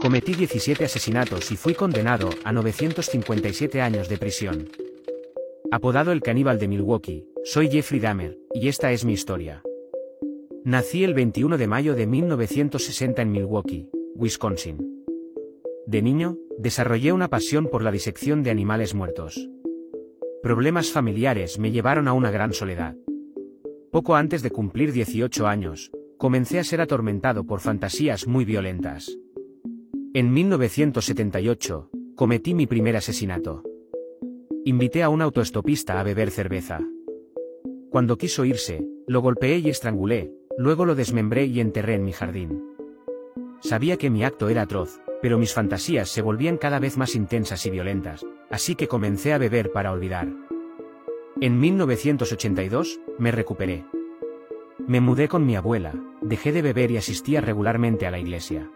Cometí 17 asesinatos y fui condenado a 957 años de prisión. Apodado el caníbal de Milwaukee, soy Jeffrey Dahmer, y esta es mi historia. Nací el 21 de mayo de 1960 en Milwaukee, Wisconsin. De niño, desarrollé una pasión por la disección de animales muertos. Problemas familiares me llevaron a una gran soledad. Poco antes de cumplir 18 años, comencé a ser atormentado por fantasías muy violentas. En 1978, cometí mi primer asesinato. Invité a un autoestopista a beber cerveza. Cuando quiso irse, lo golpeé y estrangulé, luego lo desmembré y enterré en mi jardín. Sabía que mi acto era atroz, pero mis fantasías se volvían cada vez más intensas y violentas, así que comencé a beber para olvidar. En 1982, me recuperé. Me mudé con mi abuela, dejé de beber y asistía regularmente a la iglesia.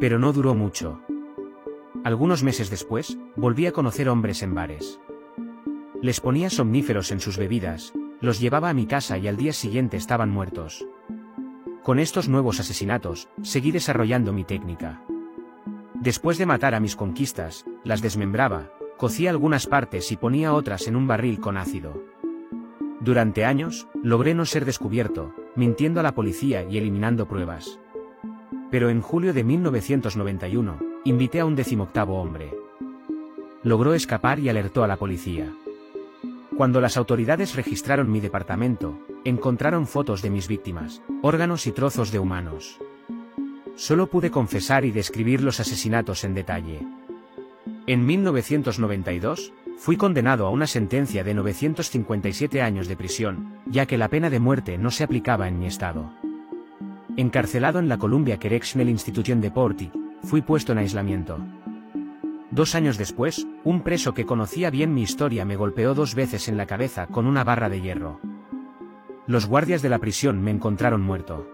Pero no duró mucho. Algunos meses después, volví a conocer hombres en bares. Les ponía somníferos en sus bebidas, los llevaba a mi casa y al día siguiente estaban muertos. Con estos nuevos asesinatos, seguí desarrollando mi técnica. Después de matar a mis conquistas, las desmembraba, cocía algunas partes y ponía otras en un barril con ácido. Durante años, logré no ser descubierto, mintiendo a la policía y eliminando pruebas. Pero en julio de 1991, invité a un decimoctavo hombre. Logró escapar y alertó a la policía. Cuando las autoridades registraron mi departamento, encontraron fotos de mis víctimas, órganos y trozos de humanos. Solo pude confesar y describir los asesinatos en detalle. En 1992, fui condenado a una sentencia de 957 años de prisión, ya que la pena de muerte no se aplicaba en mi estado. Encarcelado en la Columbia Correctional Institution de Porti, fui puesto en aislamiento. Dos años después, un preso que conocía bien mi historia me golpeó dos veces en la cabeza con una barra de hierro. Los guardias de la prisión me encontraron muerto.